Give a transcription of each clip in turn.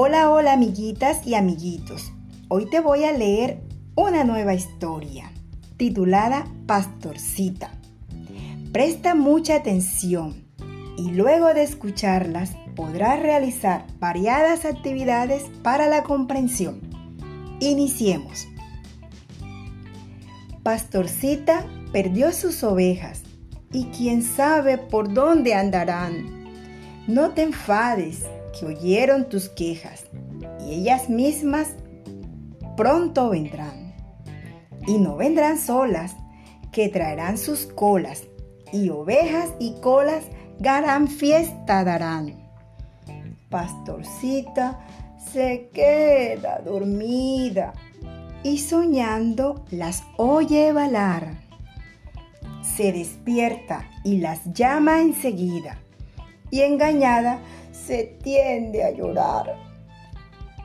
Hola, hola amiguitas y amiguitos. Hoy te voy a leer una nueva historia titulada Pastorcita. Presta mucha atención y luego de escucharlas podrás realizar variadas actividades para la comprensión. Iniciemos. Pastorcita perdió sus ovejas y quién sabe por dónde andarán. No te enfades, que oyeron tus quejas, y ellas mismas pronto vendrán. Y no vendrán solas, que traerán sus colas, y ovejas y colas gran fiesta darán. Pastorcita se queda dormida y soñando las oye balar. Se despierta y las llama enseguida y engañada se tiende a llorar.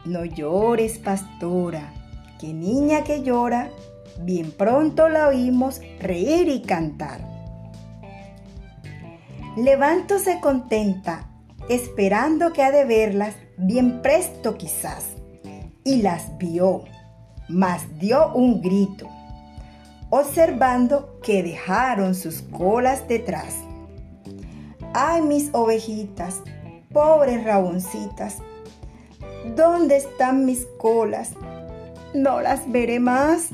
No llores, pastora, que niña que llora, bien pronto la oímos reír y cantar. Levantóse contenta, esperando que ha de verlas bien presto quizás, y las vio, mas dio un grito, observando que dejaron sus colas detrás. Ay, mis ovejitas, pobres raboncitas, ¿dónde están mis colas? No las veré más.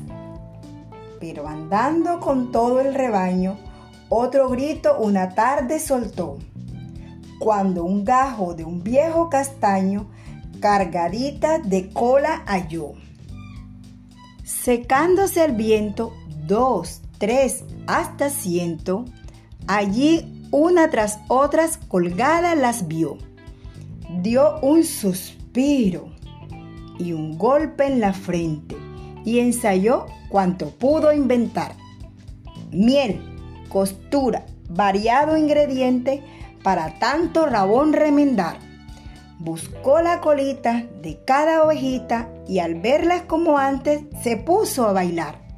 Pero andando con todo el rebaño, otro grito una tarde soltó, cuando un gajo de un viejo castaño cargadita de cola halló. Secándose el viento, dos, tres, hasta ciento, allí una tras otras colgadas las vio dio un suspiro y un golpe en la frente y ensayó cuanto pudo inventar. Miel, costura, variado ingrediente para tanto rabón remendar. Buscó la colita de cada ovejita y al verlas como antes se puso a bailar.